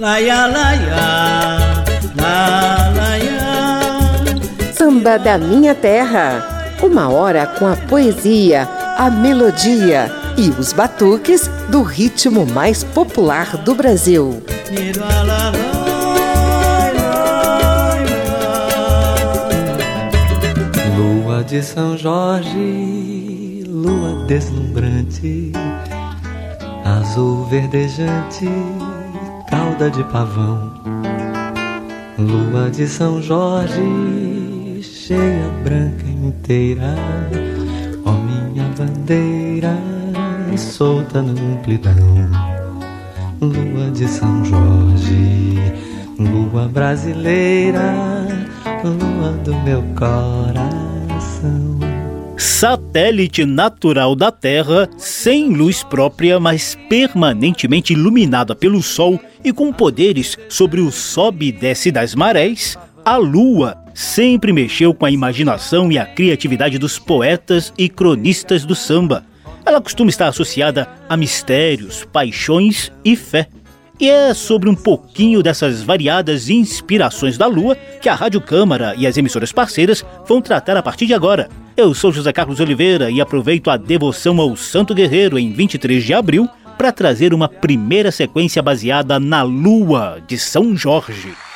Laia, laia, la, laia. Samba da Minha Terra. Uma hora com a poesia, a melodia e os batuques do ritmo mais popular do Brasil. Lua de São Jorge, lua deslumbrante, azul verdejante cauda de pavão. Lua de São Jorge, cheia, branca inteira, ó minha bandeira, solta na amplidão. Lua de São Jorge, lua brasileira, lua do meu coração satélite natural da Terra, sem luz própria, mas permanentemente iluminada pelo Sol e com poderes sobre o sobe e desce das marés, a Lua sempre mexeu com a imaginação e a criatividade dos poetas e cronistas do samba. Ela costuma estar associada a mistérios, paixões e fé. E é sobre um pouquinho dessas variadas inspirações da Lua que a Rádio Câmara e as emissoras parceiras vão tratar a partir de agora. Eu sou José Carlos Oliveira e aproveito a devoção ao Santo Guerreiro em 23 de abril para trazer uma primeira sequência baseada na Lua de São Jorge.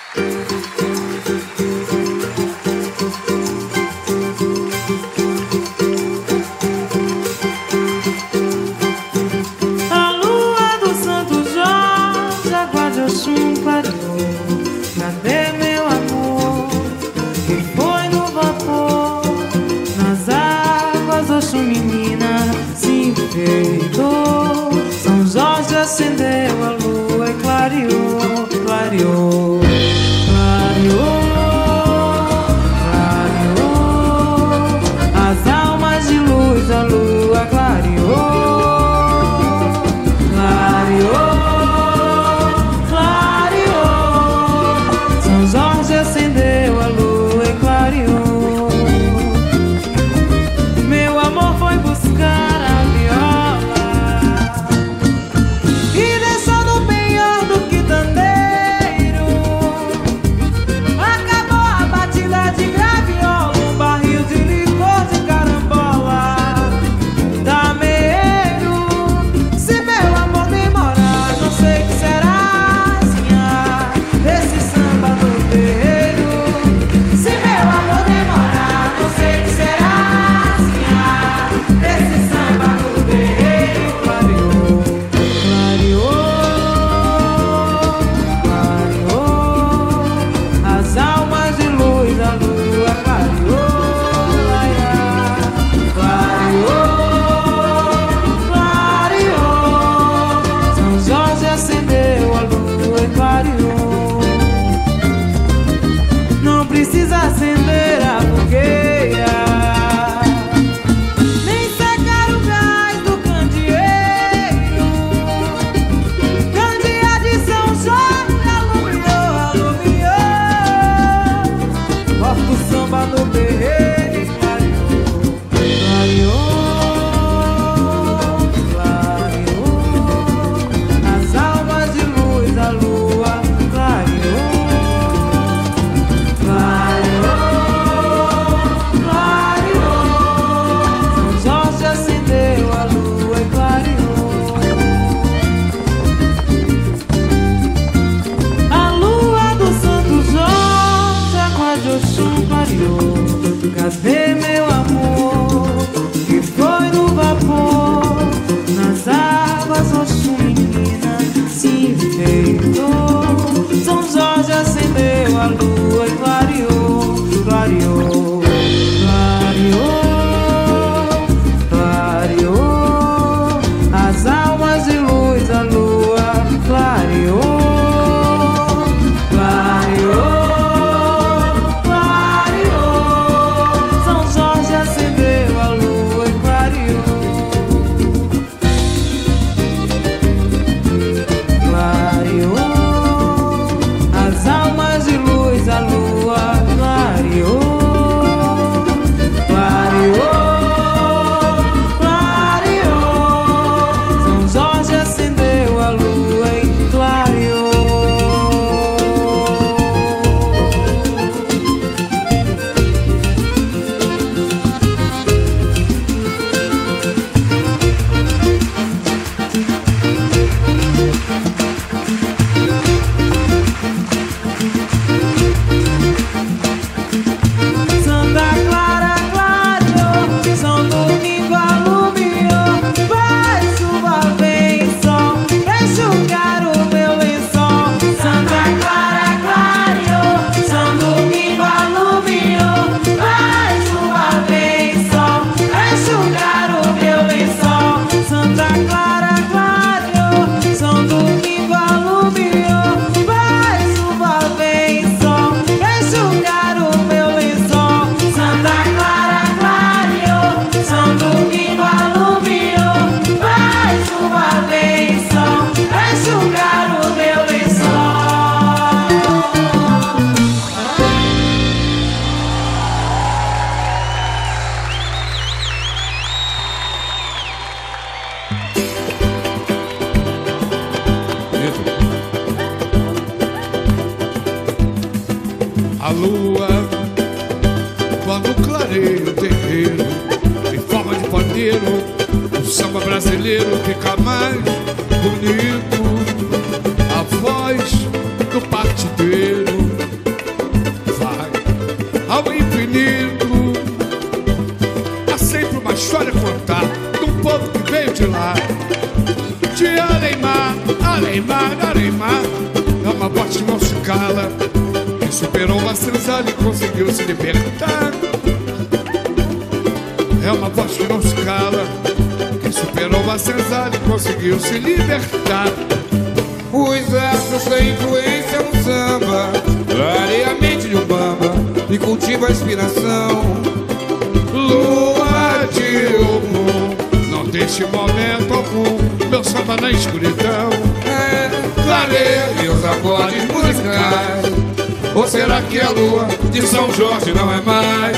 Musicais. Ou será que a lua de São Jorge não é mais?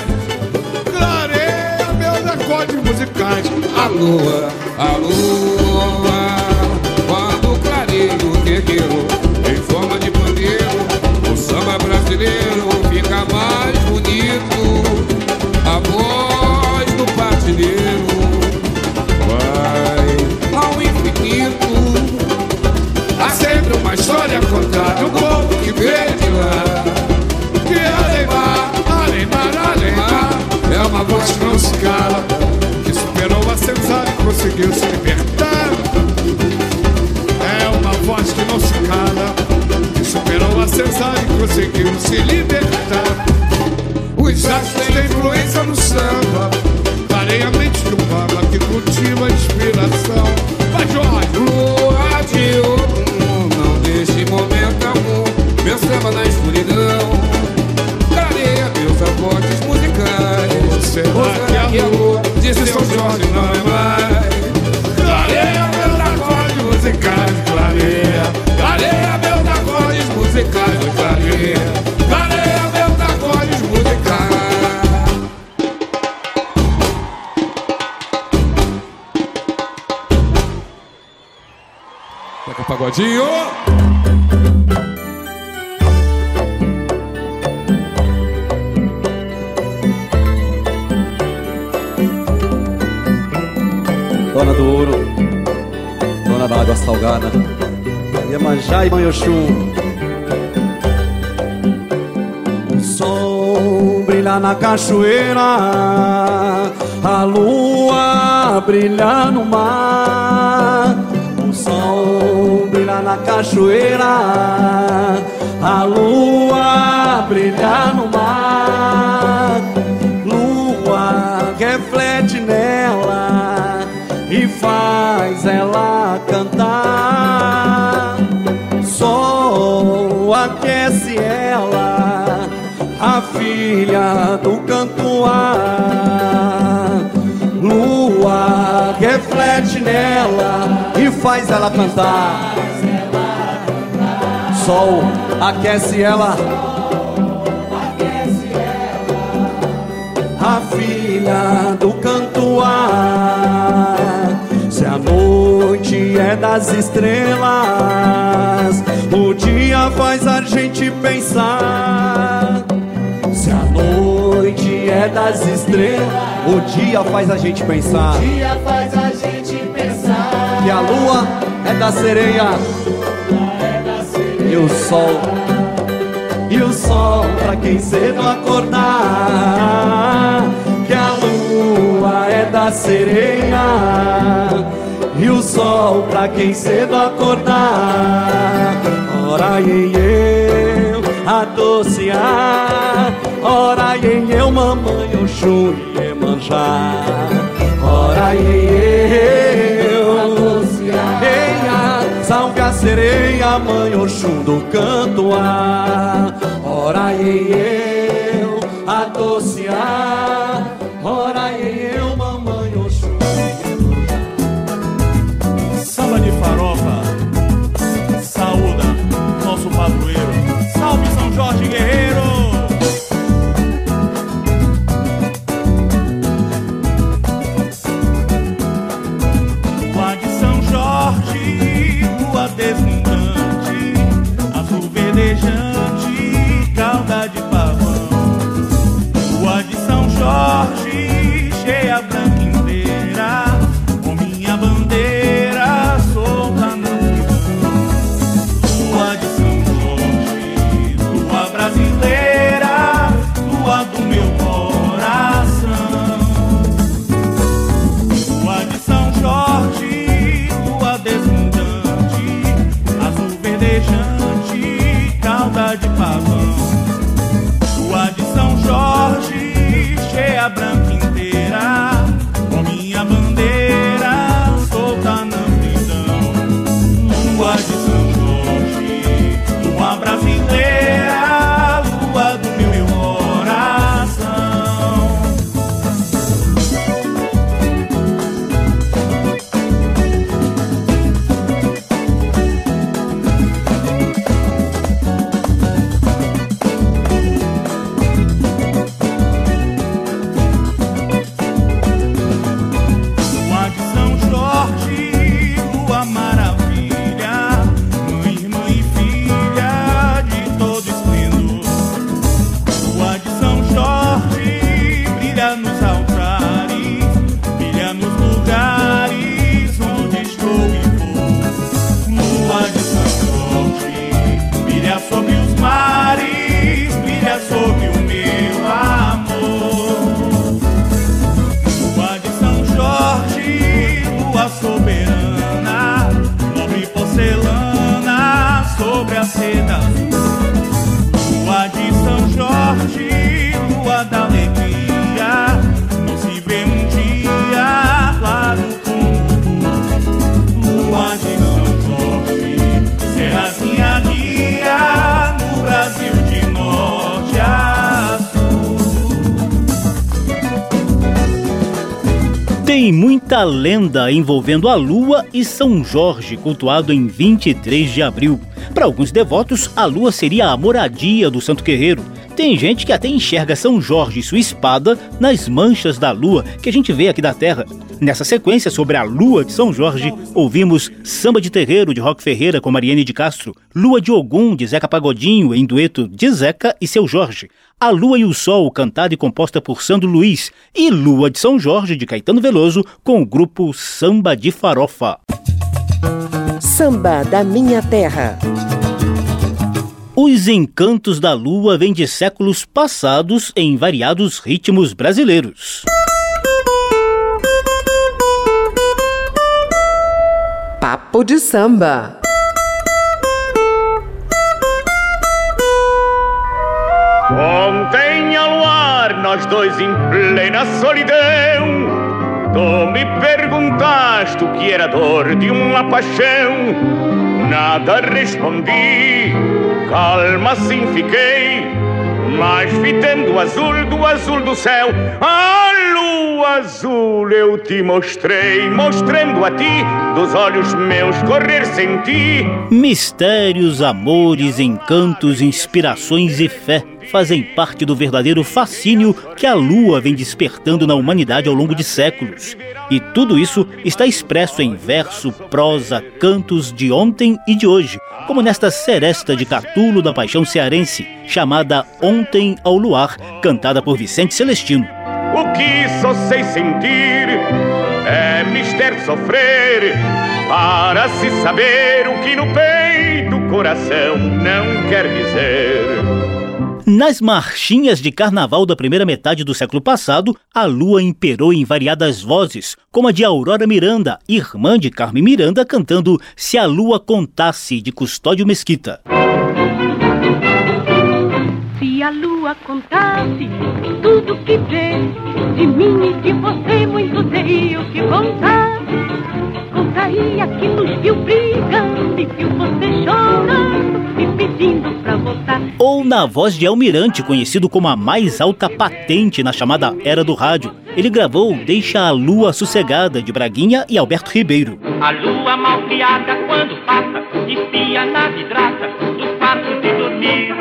Clareia meus acordes musicais. A lua, a lua, quando clareia o terreiro em forma de pandeiro, o samba brasileiro fica mais bonito. A história a contar do povo que veio de lá. Que Alemar, Alemar, Alemar É uma voz que não se cala Que superou a senzala e conseguiu se libertar É uma voz que não se cala Que superou a senzala e conseguiu se libertar Os astros têm influência no samba Clareia a mente do baba que cultiva a inspiração Vai, Jorge! Lua de ouro, Meu samba na escuridão. Clareia meus acordes musicais. Será que a lua de São Jorge não é mais. Clareia meus acordes musicais, clareia. Clareia meus acordes musicais Clareia, clareia meus acordes musicais. Pagodinho água salgada, Iemanjá e Manhoxum. O sol brilha na cachoeira, a lua brilha no mar. O sol brilha na cachoeira, a lua brilha no mar. Faz ela cantar. Sol aquece ela, a filha do cantoar. Lua reflete nela e faz ela cantar. Sol aquece ela. A filha do cantoar. Noite é das estrelas, o dia faz a gente pensar. Se a noite é das estrelas, o dia faz a gente pensar. dia faz a gente pensar. Que a lua é da sereia e o sol. E o sol pra quem cedo acordar. Que a lua é da sereia e o sol pra quem cedo acordar. Ora em eu adociar, ora em eu mamãe Oxum e Iemanjá. Ora em eu adociar, salve a sereia, mãe Oxum do cantoar. Ora em eu adociar, Muita lenda envolvendo a lua e São Jorge, cultuado em 23 de abril. Para alguns devotos, a lua seria a moradia do santo guerreiro. Tem gente que até enxerga São Jorge e sua espada nas manchas da lua que a gente vê aqui da Terra. Nessa sequência sobre a lua de São Jorge, ouvimos Samba de Terreiro de Roque Ferreira com Mariane de Castro, Lua de Ogum de Zeca Pagodinho em dueto de Zeca e seu Jorge, A Lua e o Sol, cantada e composta por Sandro Luiz, e Lua de São Jorge de Caetano Veloso com o grupo Samba de Farofa. Samba da Minha Terra. Os encantos da lua vêm de séculos passados em variados ritmos brasileiros. Papo de samba. Nós dois em plena solidão. Tu me perguntaste o que era dor de uma paixão. Nada respondi, calma assim fiquei. Mas fitando o azul do azul do céu, a lua azul eu te mostrei, mostrando a ti, dos olhos meus correr sem ti. Mistérios, amores, encantos, inspirações e fé fazem parte do verdadeiro fascínio que a lua vem despertando na humanidade ao longo de séculos. E tudo isso está expresso em verso, prosa, cantos de ontem e de hoje, como nesta seresta de Catulo da Paixão Cearense, chamada Ontem ao Luar, cantada por Vicente Celestino. O que só sei sentir é mister sofrer para se saber o que no peito o coração não quer dizer. Nas marchinhas de carnaval da primeira metade do século passado, a lua imperou em variadas vozes, como a de Aurora Miranda, irmã de Carmen Miranda, cantando Se a Lua Contasse, de Custódio Mesquita. Se a lua contasse tudo que vê de mim e de você, muito teria o que contar. Contaria que nos viu brigando e viu você chorando e pedindo pra voltar. Ou na voz de Almirante, conhecido como a mais alta patente na chamada Era do Rádio. Ele gravou Deixa a Lua Sossegada, de Braguinha e Alberto Ribeiro. A lua mal criada quando passa espia na vidraça dos quartos de dormir.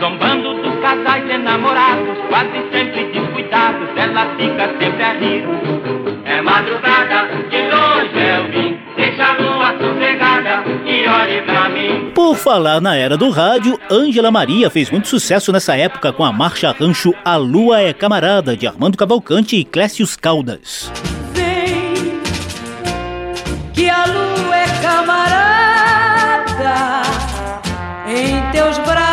Zombando dos casais enamorados, quase sempre descuidados, ela fica sempre a rir. É madrugada, de longe eu vim, deixa a lua sossegada e olhe pra mim. Por falar na era do rádio, Ângela Maria fez muito sucesso nessa época com a marcha rancho A Lua é Camarada, de Armando Cavalcante e Clécius Caldas. Vem, que a lua é camarada. Em teus braços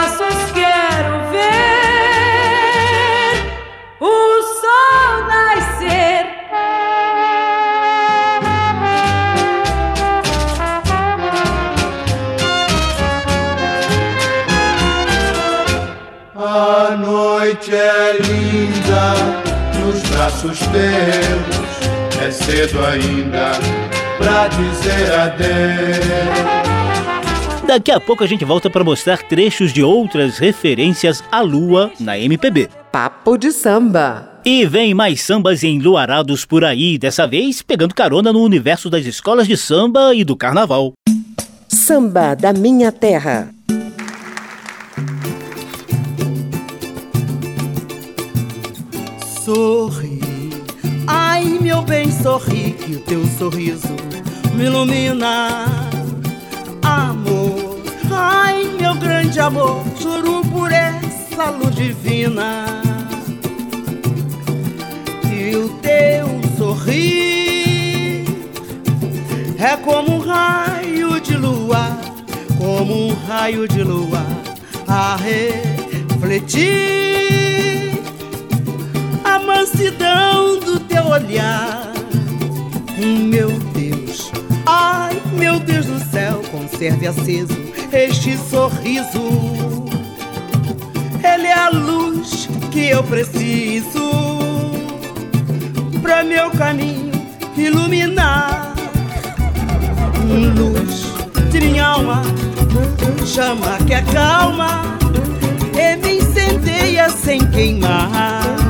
braços teus. É cedo ainda pra dizer adeus. Daqui a pouco a gente volta para mostrar trechos de outras referências à lua na MPB. Papo de samba. E vem mais sambas enluarados por aí, dessa vez pegando carona no universo das escolas de samba e do carnaval. Samba da Minha Terra. Sorri, ai meu bem, sorri, que o teu sorriso me ilumina. Amor, ai meu grande amor, juro por essa luz divina. E o teu sorrir é como um raio de lua, como um raio de lua a refletir a mansidão do teu olhar. Meu Deus, ai meu Deus do céu, conserve aceso este sorriso. Ele é a luz que eu preciso para meu caminho iluminar. Luz de minha alma, chama que acalma e me incendeia sem queimar.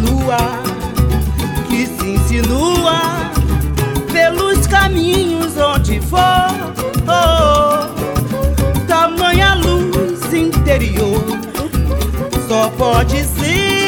Lua que se insinua pelos caminhos onde for. Tamanha luz interior só pode ser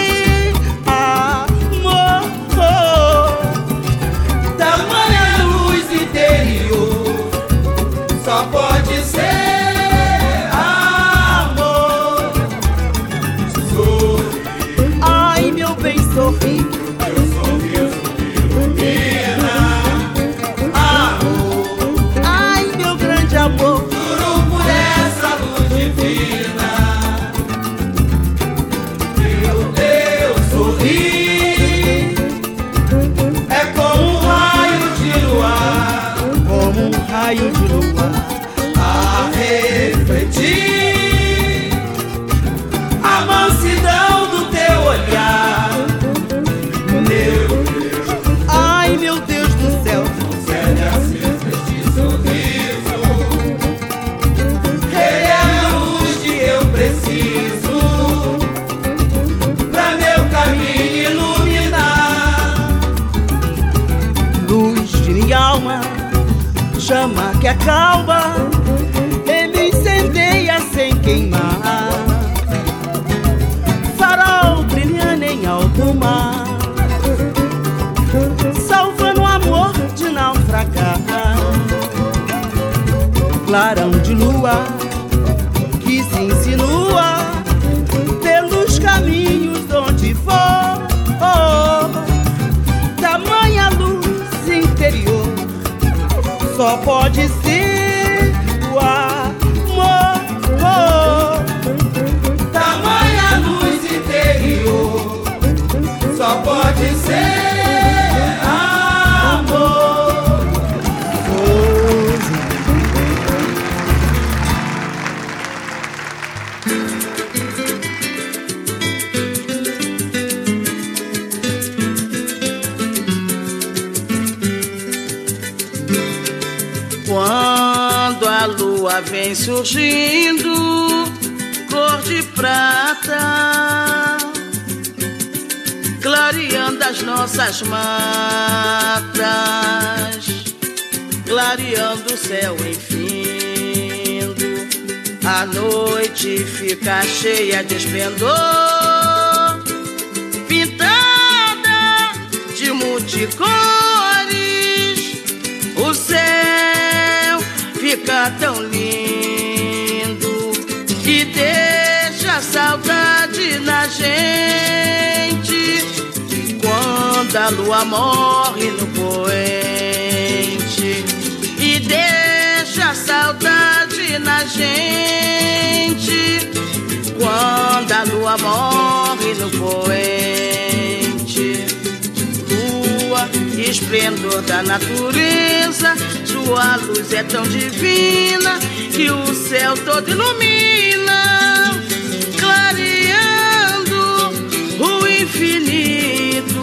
que acalma, vem surgindo, cor de prata, clareando as nossas matas, clareando o céu infindo. A noite fica cheia de esplendor, pintada de multicores. O céu fica tão saudade na gente. Quando a lua morre no poente e deixa saudade na gente. Quando a lua morre no poente, esplendor da natureza, sua luz é tão divina que o céu todo ilumina, infinito.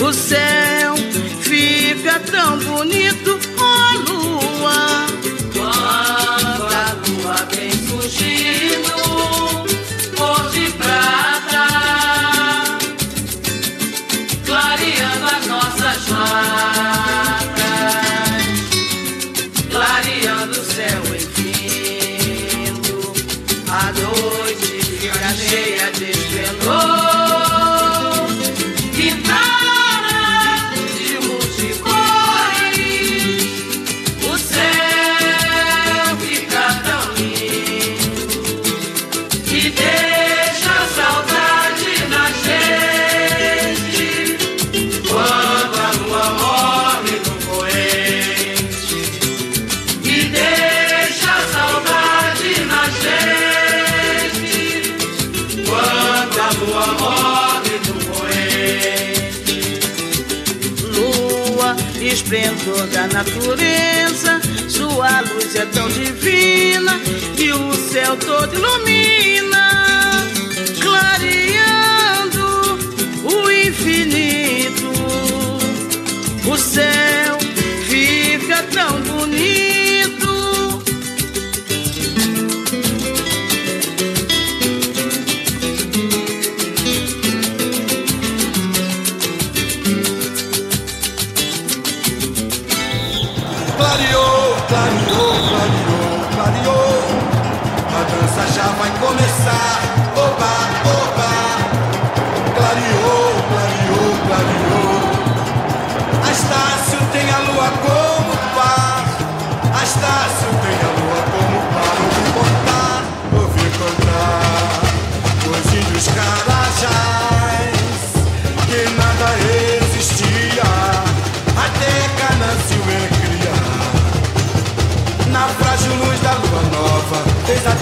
O céu fica tão bonito, ó oh, lua. Natureza, sua luz é tão divina que o céu todo ilumina, Clareou, clareou, clareou, clareou. A dança já vai começar. Oba,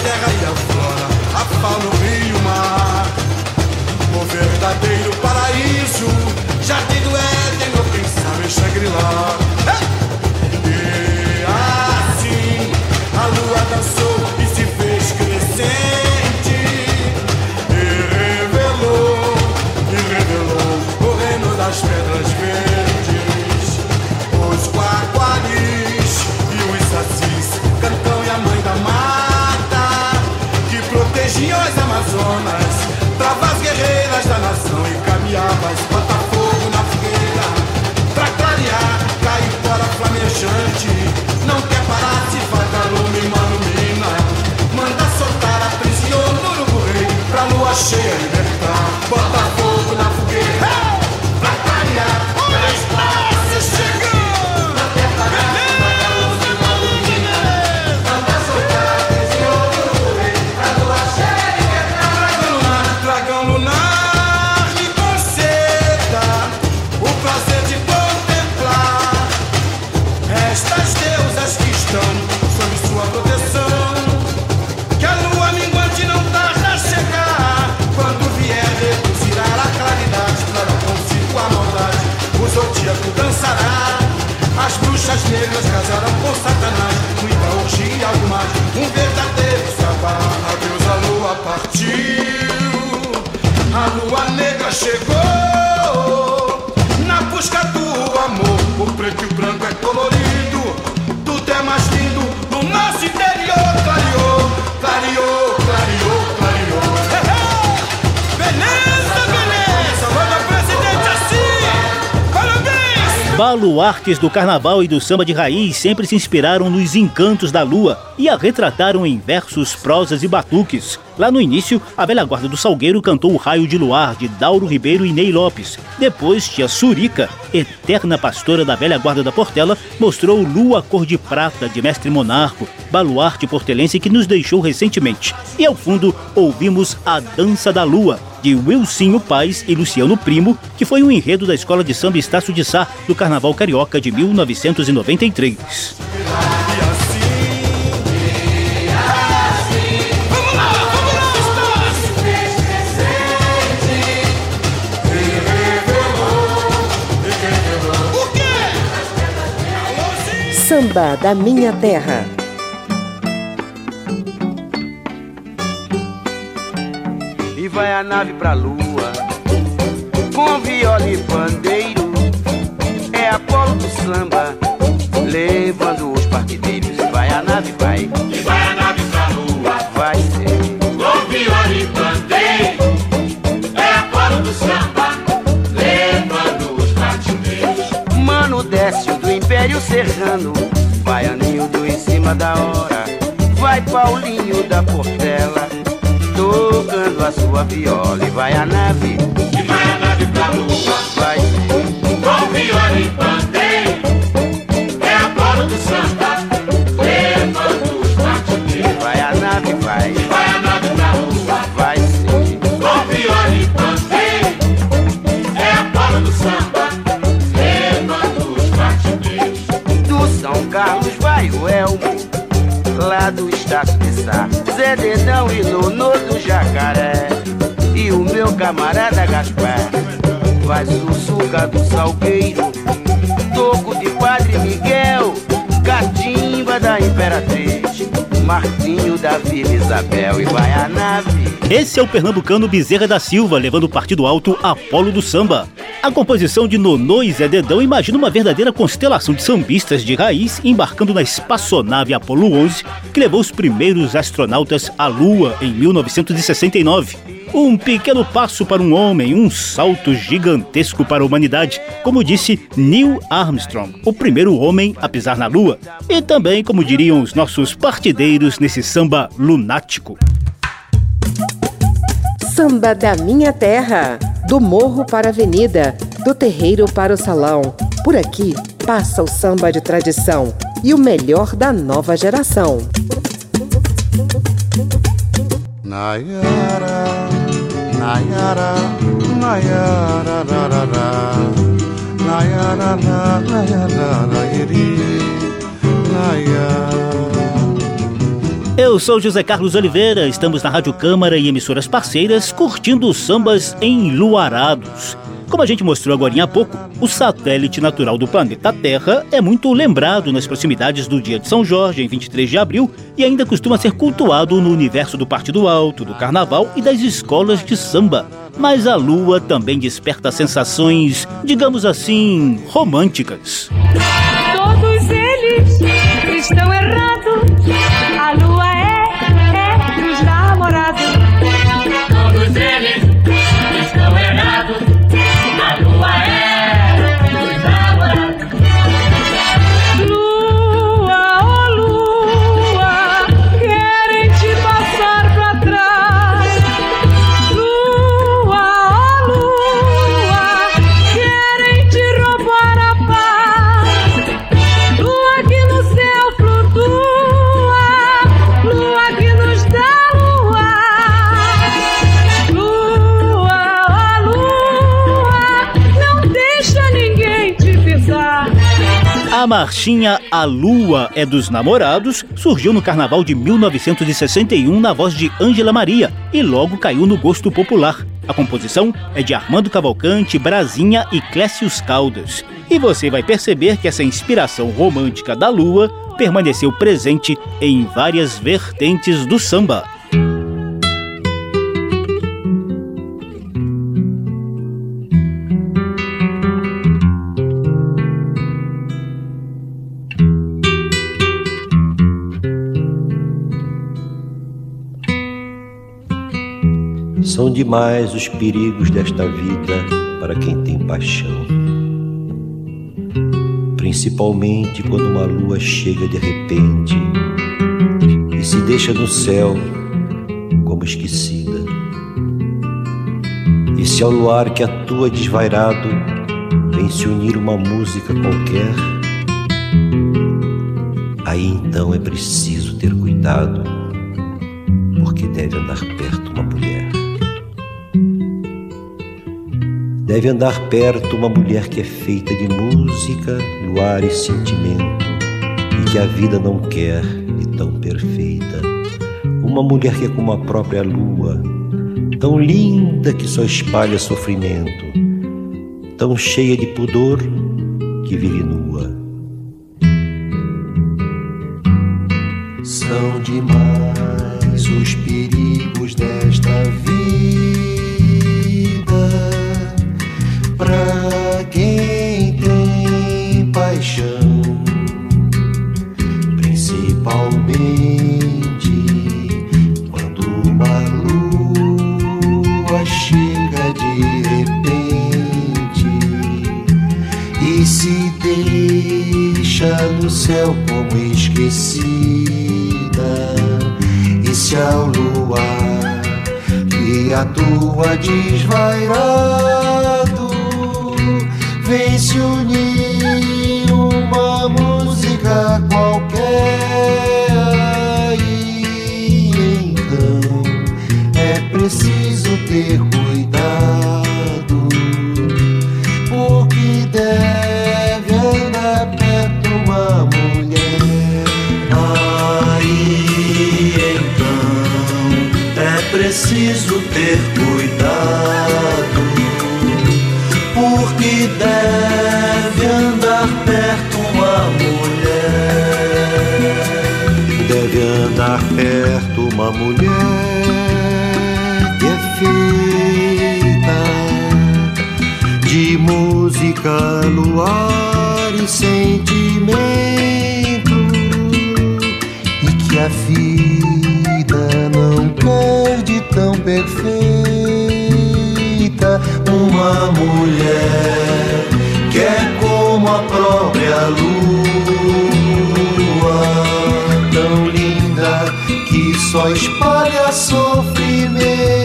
terra e a flora, a fauna, o rio o mar. O verdadeiro paraíso, jardim do Éden, ou quem sabe Shangri-La. E guerreiras da nação e caminhavas, bota fogo na fogueira, pra clarear, caipora flamejante, não quer parar se faz calor, me ilumina, manda soltar, aprisiona o urubu rei, pra lua cheia libertar, Baluartes do carnaval e do samba de raiz sempre se inspiraram nos encantos da lua e a retrataram em versos, prosas e batuques. Lá no início, a velha guarda do Salgueiro cantou o Raio de Luar, de Dauro Ribeiro e Ney Lopes. Depois, tia Surica, eterna pastora da velha guarda da Portela, mostrou Lua Cor de Prata, de Mestre Monarco, baluarte portelense que nos deixou recentemente. E ao fundo, ouvimos A Dança da Lua, de Wilsinho Paz e Luciano Primo, que foi um enredo da Escola de Samba Estácio de Sá do Carnaval Carioca de 1993. Samba da Minha Terra. Vai a nave pra lua, com viola e pandeiro. É a polo do samba, levando os partideiros. E vai a nave, vai. E vai a nave pra lua, vai ser. Com viola e pandeiro. É a polo do samba, levando os partideiros. Mano Décio do Império Serrano, vai Aninho do em cima da hora. Vai Paulinho da Portela, tocando a sua viola. E vai a nave, E vai a nave pra lua, vai com viola e pandeiro. Camarada Gaspar vai Sussuca do Salgueiro. Toco de Padre Miguel, Catimba da Imperatriz. Martinho da Vila Isabel e vai a nave. Esse é o pernambucano Bezerra da Silva, levando o partido alto Apolo do Samba. A composição de Nonô e Zé Dedão imagina uma verdadeira constelação de sambistas de raiz embarcando na espaçonave Apolo 11, que levou os primeiros astronautas à Lua em 1969. Um pequeno passo para um homem, um salto gigantesco para a humanidade, como disse Neil Armstrong, o primeiro homem a pisar na Lua. E também, como diriam os nossos partideiros nesse samba lunático. Samba da Minha Terra. Do morro para a avenida, do terreiro para o salão. Por aqui passa o samba de tradição e o melhor da nova geração. Nayara, Nayara, Nayara, Nayara, na, Nayara, nairi, Nayara. Eu sou José Carlos Oliveira, estamos na Rádio Câmara e emissoras parceiras curtindo os sambas enluarados. Como a gente mostrou agora há pouco, o satélite natural do planeta Terra é muito lembrado nas proximidades do Dia de São Jorge, em 23 de abril, e ainda costuma ser cultuado no universo do Partido Alto, do Carnaval e das escolas de samba. Mas a Lua também desperta sensações, digamos assim, românticas. Todos eles estão errados. Marchinha A Lua é dos Namorados surgiu no carnaval de 1961 na voz de Ângela Maria e logo caiu no gosto popular. A composição é de Armando Cavalcante, Brasinha e Clécius Caldas. E você vai perceber que essa inspiração romântica da lua permaneceu presente em várias vertentes do samba. São demais os perigos desta vida para quem tem paixão. Principalmente quando uma lua chega de repente e se deixa no céu como esquecida. E se ao luar que atua desvairado vem se unir uma música qualquer, aí então é preciso ter cuidado, porque deve andar perto uma Deve andar perto uma mulher que é feita de música, luar e sentimento, e que a vida não quer de tão perfeita. Uma mulher que é como a própria lua, tão linda que só espalha sofrimento, tão cheia de pudor que vive nua. Ter cuidado. Porque deve andar perto uma mulher aí então é preciso ter cuidado. Porque deve andar perto uma mulher deve andar perto uma mulher feita de música, luar e sentimento e que a vida não perde tão perfeita. Uma mulher que é como a própria lua tão linda que só espalha sofrimento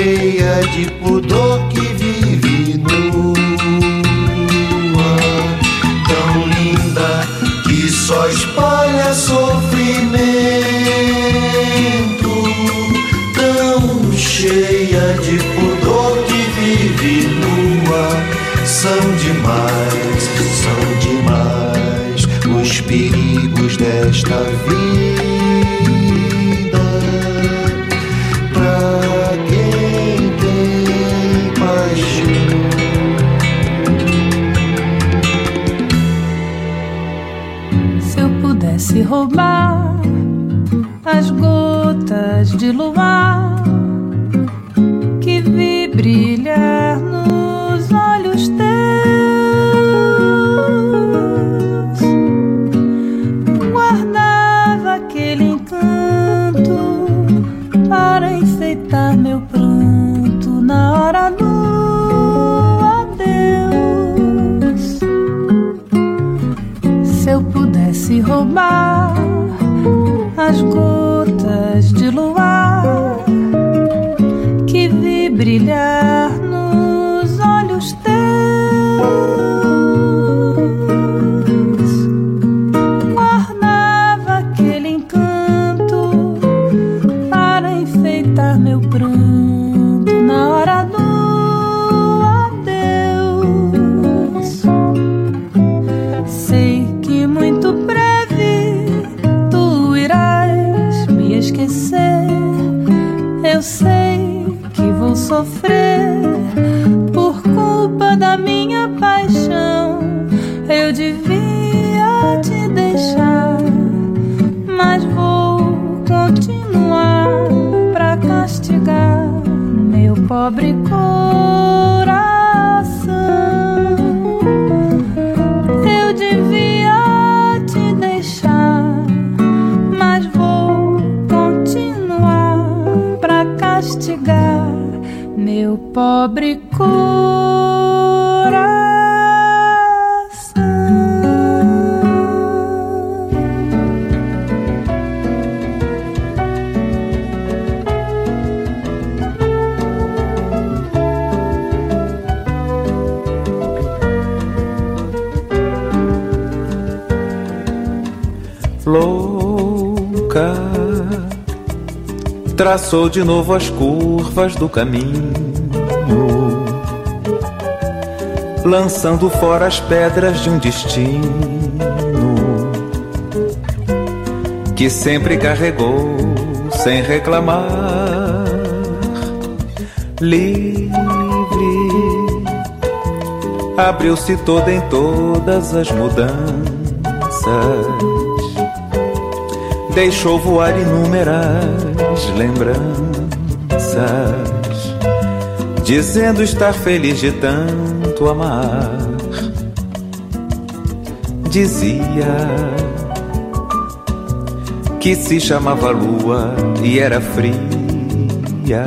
cheia de pudor que vive nua. Tão linda que só espalha sofrimento. Tão cheia de pudor que vive nua. São demais são demais os perigos desta vida roubar as gotas de luar Traçou de novo as curvas do caminho, lançando fora as pedras de um destino que sempre carregou sem reclamar. Livre, abriu-se toda em todas as mudanças deixou voar inúmeras lembranças, dizendo estar feliz de tanto amar. Dizia que se chamava lua e era fria,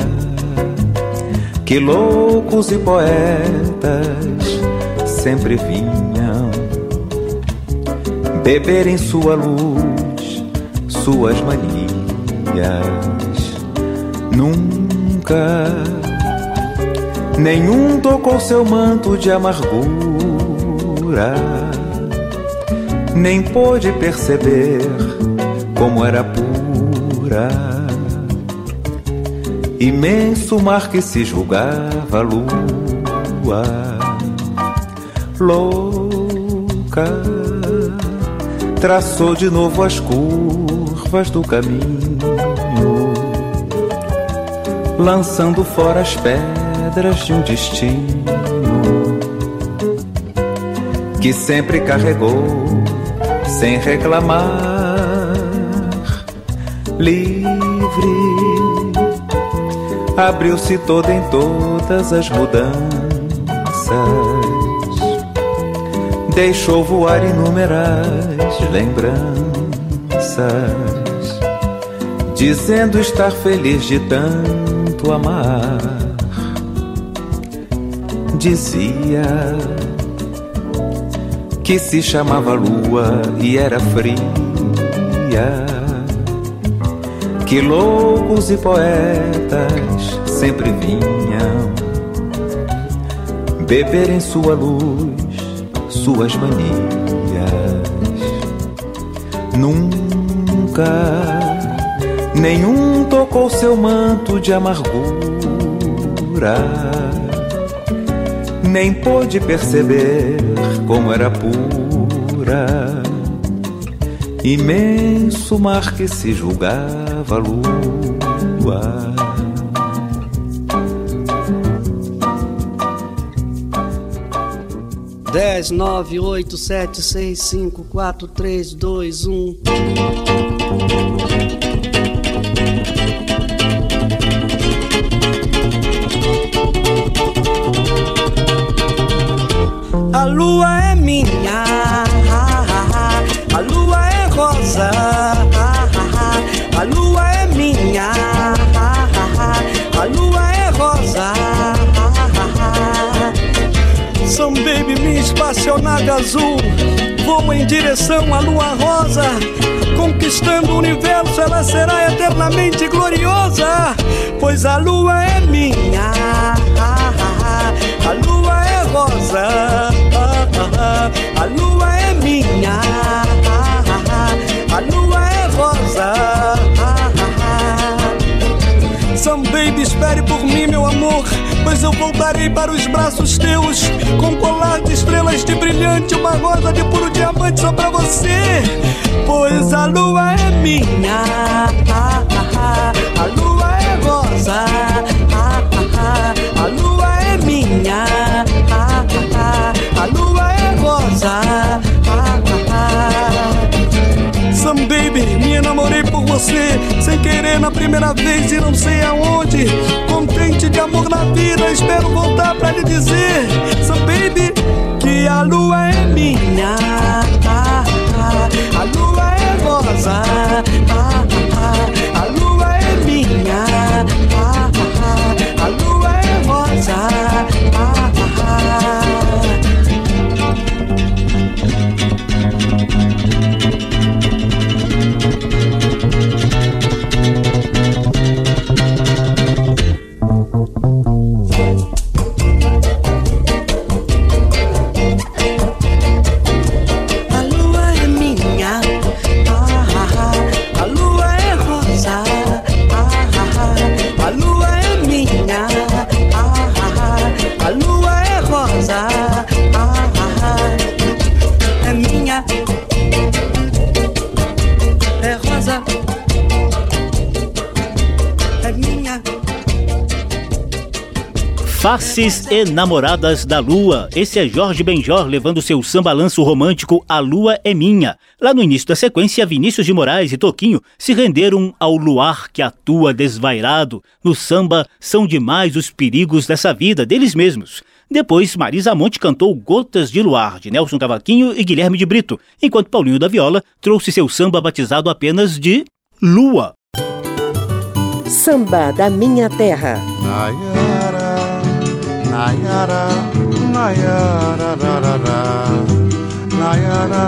que loucos e poetas sempre vinham beber em sua luz suas manias. Nunca nenhum tocou seu manto de amargura, nem pôde perceber como era pura. Imenso mar que se julgava lua, louca, traçou de novo as curvas do caminho, lançando fora as pedras de um destino que sempre carregou sem reclamar, livre. Abriu-se toda em todas as mudanças, deixou voar inúmeras lembranças dizendo estar feliz de tanto amar. Dizia que se chamava lua e era fria, que loucos e poetas sempre vinham beber em sua luz suas manias. Nunca nenhum tocou seu manto de amargura, nem pôde perceber como era pura, imenso mar que se julgava lua. Dez, nove, oito, sete, seis, cinco, quatro, três, dois, um. A lua é minha, a lua é rosa, a lua é minha, a lua é rosa. São baby, minha espaçonave azul, vou em direção à lua rosa. Conquistando o universo, ela será eternamente gloriosa, pois a lua é minha, a lua é rosa. A lua é minha, a lua é rosa. Some baby, espere por mim, meu amor. Pois eu voltarei para os braços teus Com colar de estrelas de brilhante Uma rosa de puro diamante só pra você Pois a lua é minha A lua é rosa A lua é minha na primeira vez e não sei aonde. Contente de amor na vida, espero voltar pra lhe dizer, Some baby, que a lua é minha. A lua é rosa, é minha. Faces e Namoradas da Lua. Esse é Jorge Benjor levando seu sambalanço romântico A Lua é Minha. Lá no início da sequência, Vinícius de Moraes e Toquinho se renderam ao luar que atua desvairado. No samba, são demais os perigos dessa vida deles mesmos. Depois, Marisa Monte cantou Gotas de Luar, de Nelson Cavaquinho e Guilherme de Brito, enquanto Paulinho da Viola trouxe seu samba batizado apenas de Lua. Samba da Minha Terra. Nayara, Nayara, Nayara, Nayara, Nayara,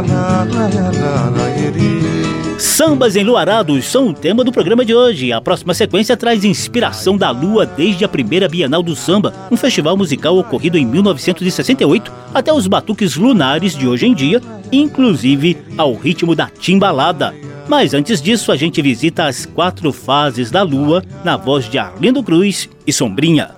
Nayara, Sambas enluarados são o tema do programa de hoje. A próxima sequência traz inspiração da lua desde a primeira Bienal do Samba, um festival musical ocorrido em 1968, até os batuques lunares de hoje em dia, inclusive ao ritmo da timbalada. Mas antes disso, a gente visita as quatro fases da lua na voz de Arlindo Cruz e Sombrinha.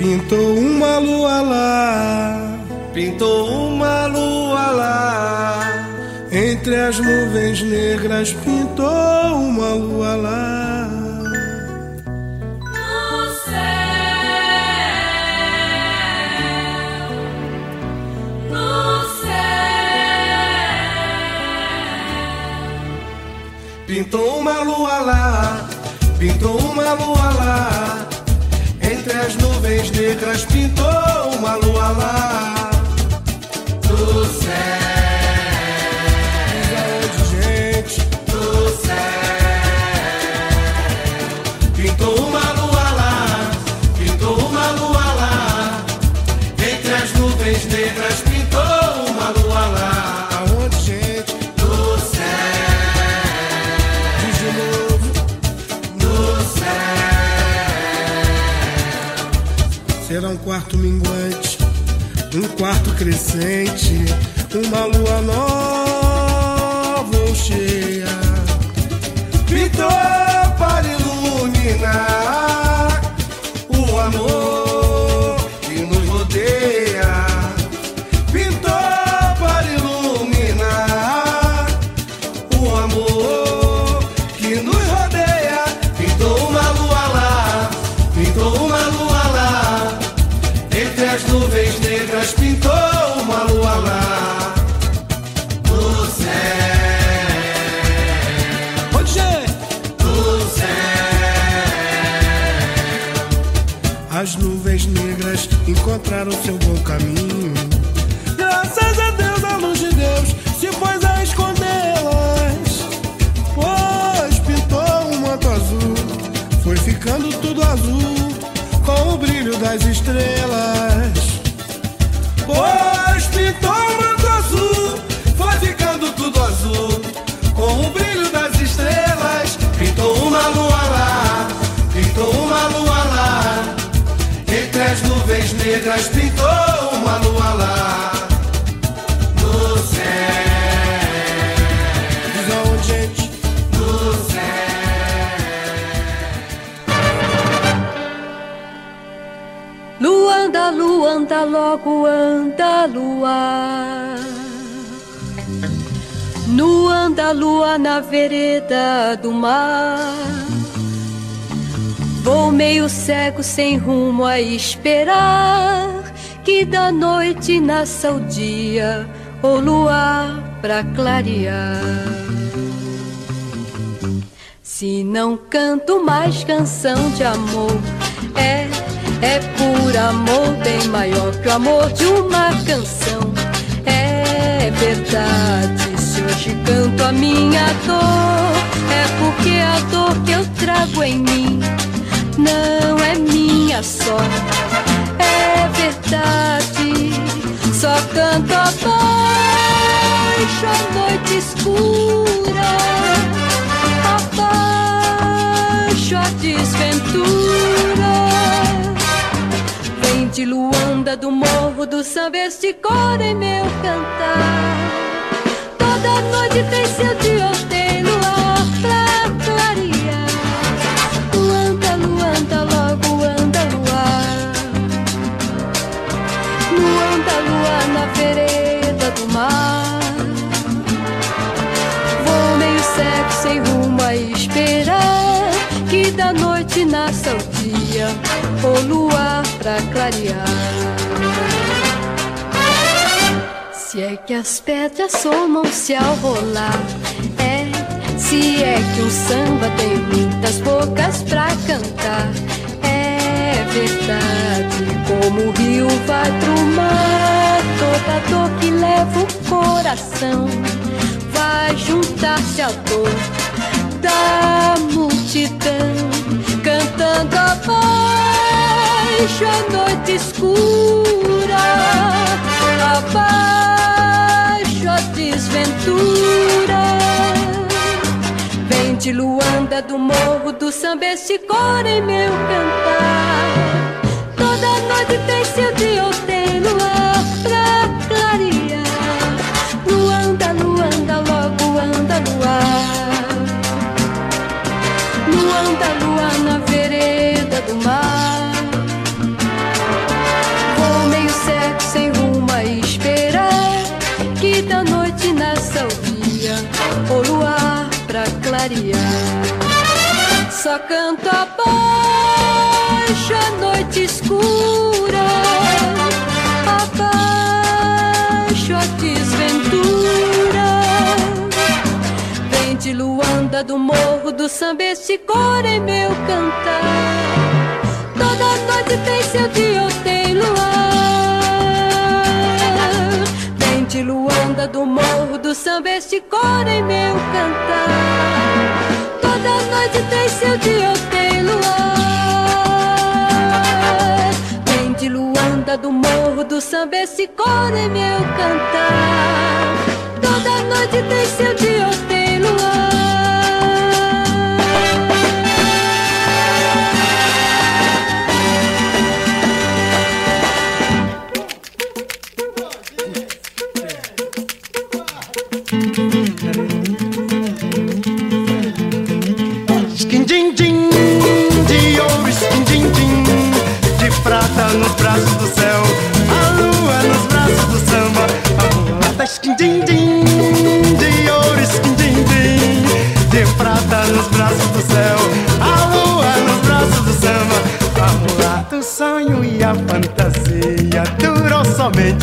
Pintou uma lua lá, pintou uma lua lá. Entre as nuvens negras pintou uma lua lá. No céu, no céu. Pintou uma lua lá, pintou uma lua lá. Entre as nuvens negras pintou uma lua lá. Quarto minguante, um quarto crescente, uma lua nova encontraram seu bom caminho. Graças a Deus, a luz de Deus se pôs a escondê-las. Pois pintou um manto azul, foi ficando tudo azul com o brilho das estrelas. Anda, logo anda, lua. Nu anda, lua na vereda do mar. Vou meio cego, sem rumo a esperar que da noite nasça o dia ou luar pra clarear. Se não canto mais canção de amor, é, é por amor bem maior que o amor de uma canção. É verdade, se hoje canto a minha dor, é porque a dor que eu trago em mim não é minha só. É verdade, só canto abaixo a noite escura, abaixo a desventura de Luanda, do morro do samba, este coro é meu cantar. Toda noite tem seu tiroteio, luar pra clarear. Luanda, Luanda, logo anda luar. Luanda, Luanda, na vereda do mar. Vou meio cego, sem rumo a esperar. Que da noite nasça o dia, o luar pra clarear. Se é que as pedras somam-se ao rolar, é, se é que o samba tem muitas bocas pra cantar, é verdade. Como o rio vai pro mar, toda dor que leva o coração vai juntar-se à dor da multidão, cantando abaixo a noite escura, abaixo a desventura. Vem de Luanda do morro do samba esse cor em meu cantar. Toda noite tem seu dia ou tem luar pra clarear. Luanda, Luanda, logo anda luar. Luanda, luar na vereda do mar. Só canto abaixo a noite escura, abaixo a desventura. Vem de Luanda do morro do samba esse cor em meu cantar. Toda noite tem seu dia ou tem luar. De Luanda do morro do samba esse cor em meu cantar. Toda noite tem seu dia ou tem luar. Vem de Luanda do morro do samba esse cor em meu cantar. Toda noite tem seu dia ou tem luar.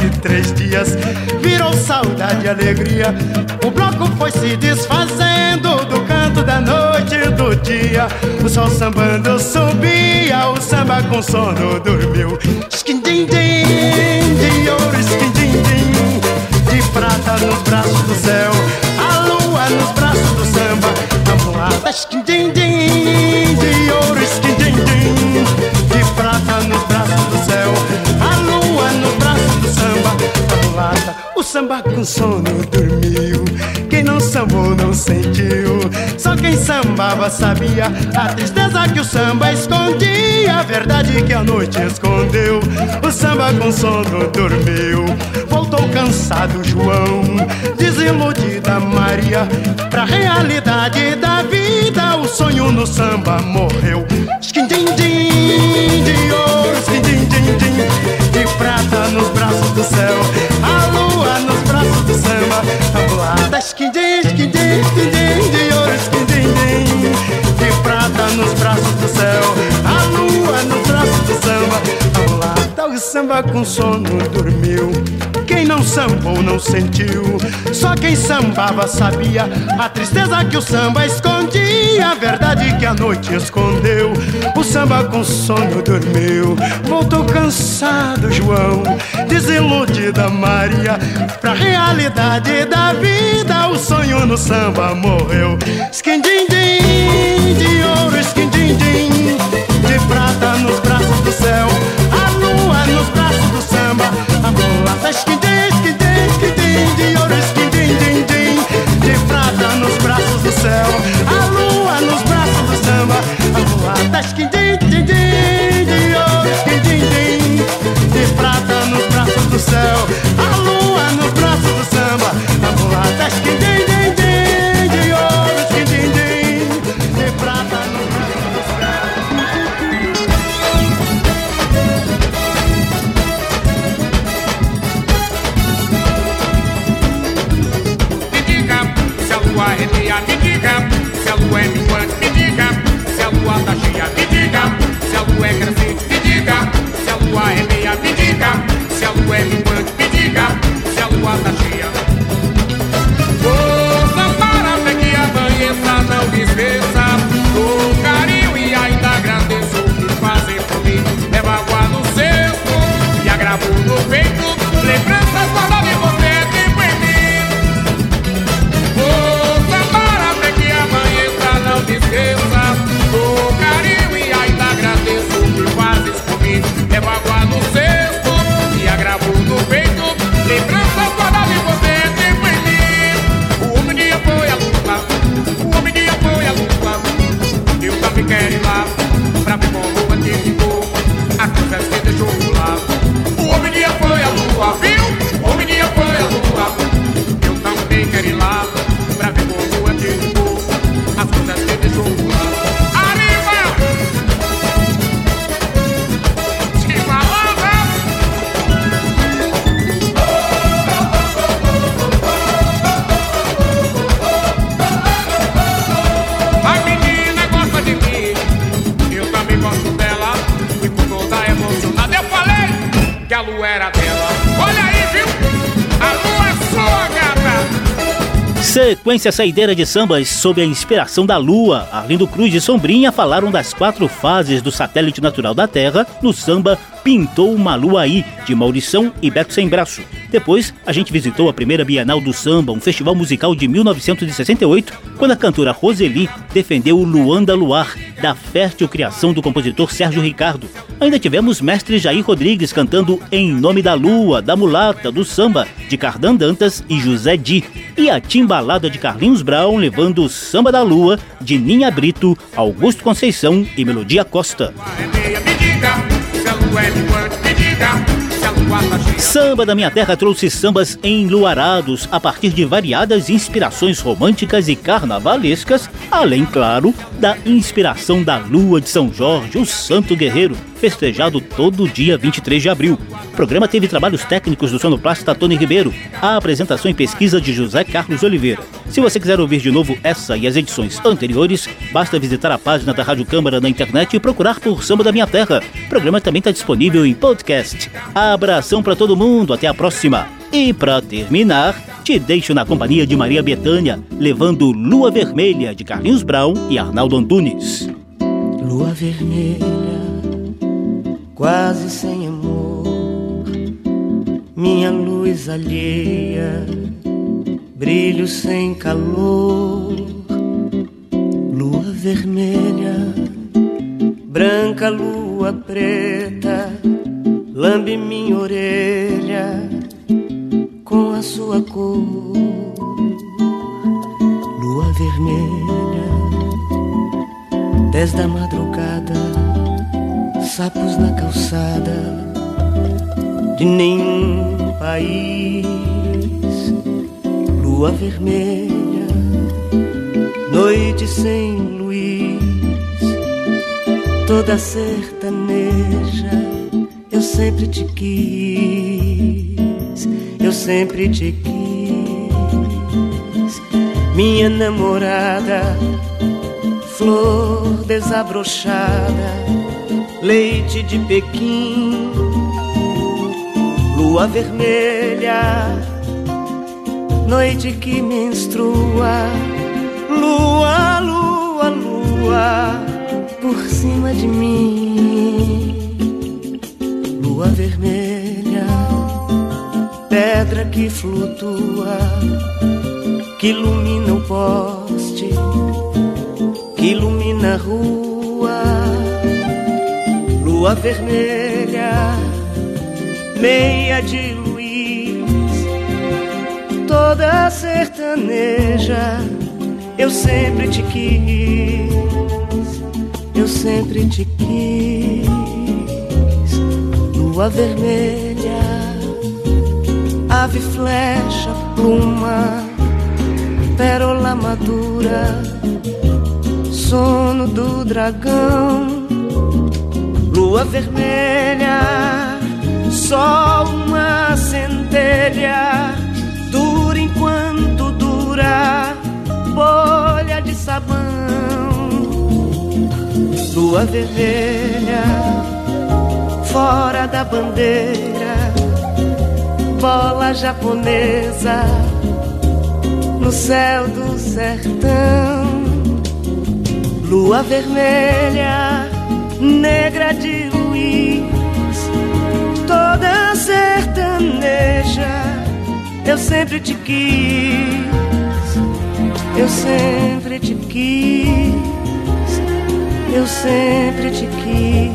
Somente três dias, virou saudade e alegria, o bloco foi se desfazendo do canto da noite e do dia. O sol sambando subia, o samba com sono dormiu. Skin-din-din, de ouro, skin-din-din, de prata nos braços do céu, a lua nos braços do samba. A mulata, skin-din-din, samba com sono dormiu. Quem não sambou não sentiu. Só quem sambava sabia a tristeza que o samba escondia. A verdade que a noite escondeu. O samba com sono dormiu. Voltou cansado João, desiludida Maria. Pra realidade da vida, o sonho no samba morreu. Skin-din-din, de ouro, skin-din-din-din, de prata nos braços do céu. Do samba, a mulata o samba com sono dormiu. Quem não sambou não sentiu, só quem sambava sabia a tristeza que o samba escondia, a verdade que a noite escondeu. O samba com sono dormiu, voltou cansado João, desiludida Maria, pra realidade da vida, o sonho no samba morreu. Skin-din-din, de ouro, skin-din-din, mulata skin-din-din-din, de ouro, skin-din-din, de prata nos braços do céu, a lua nos braços do samba, a mulata skin-din-din-din, de ouro, skin-din-din, de prata nos braços do céu. Me diga se a lua arrepia, me diga se a lua é está cheia, me diga se a lua é crescente, me diga. Se a lua é meia, me diga. Se a lua é minguante, me diga. Se a lua está cheia. Sequência saideira de sambas sob a inspiração da Lua. Arlindo Cruz e Sombrinha falaram das quatro fases do satélite natural da Terra no samba Pintou uma Lua Aí, de Maurição e Beto Sem Braço. Depois, a gente visitou a primeira Bienal do Samba, um festival musical de 1968, quando a cantora Roseli defendeu o Luanda Luar, da fértil criação do compositor Sérgio Ricardo. Ainda tivemos mestre Jair Rodrigues cantando Em Nome da Lua, da Mulata, do Samba, de Cardan Dantas e José Di. E a timbalada de Carlinhos Brown levando o Samba da Lua, de Ninha Brito, Augusto Conceição e Melodia Costa. Samba da Minha Terra trouxe sambas enluarados a partir de variadas inspirações românticas e carnavalescas, além, claro, da inspiração da Lua de São Jorge, o Santo Guerreiro, festejado todo dia 23 de abril. O programa teve trabalhos técnicos do sonoplasta Tony Ribeiro, a apresentação e pesquisa de José Carlos Oliveira. Se você quiser ouvir de novo essa e as edições anteriores, basta visitar a página da Rádio Câmara na internet e procurar por Samba da Minha Terra. O programa também está disponível em podcast. Abração para todo mundo, até a próxima. E para terminar, te deixo na companhia de Maria Bethânia, levando Lua Vermelha de Carlinhos Brown e Arnaldo Antunes. Lua vermelha, quase sem amor, minha luz alheia, brilho sem calor. Lua vermelha, branca lua preta, lambe minha orelha com a sua cor. Lua vermelha, desde a madrugada, sapos na calçada de nenhum país. Lua vermelha, noite sem luz, toda sertaneja, eu sempre te quis, eu sempre te quis. Minha namorada, flor desabrochada, leite de Pequim, lua vermelha, noite que menstrua, lua, lua, lua, por cima de mim, lua vermelha, pedra que flutua, que ilumina o poste, que ilumina a rua, lua vermelha, meia de luz, toda sertaneja, eu sempre te quis, eu sempre te quis, lua vermelha, ave flecha, pluma, pérola madura, sono do dragão, lua vermelha, só uma centelha, dura enquanto dura, bolha de sabão, lua vermelha, fora da bandeira, bola japonesa no céu do sertão. Lua vermelha, negra de Luiz, toda sertaneja, eu sempre te quis, eu sempre te quis, eu sempre te quis,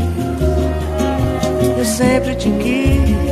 eu sempre te quis.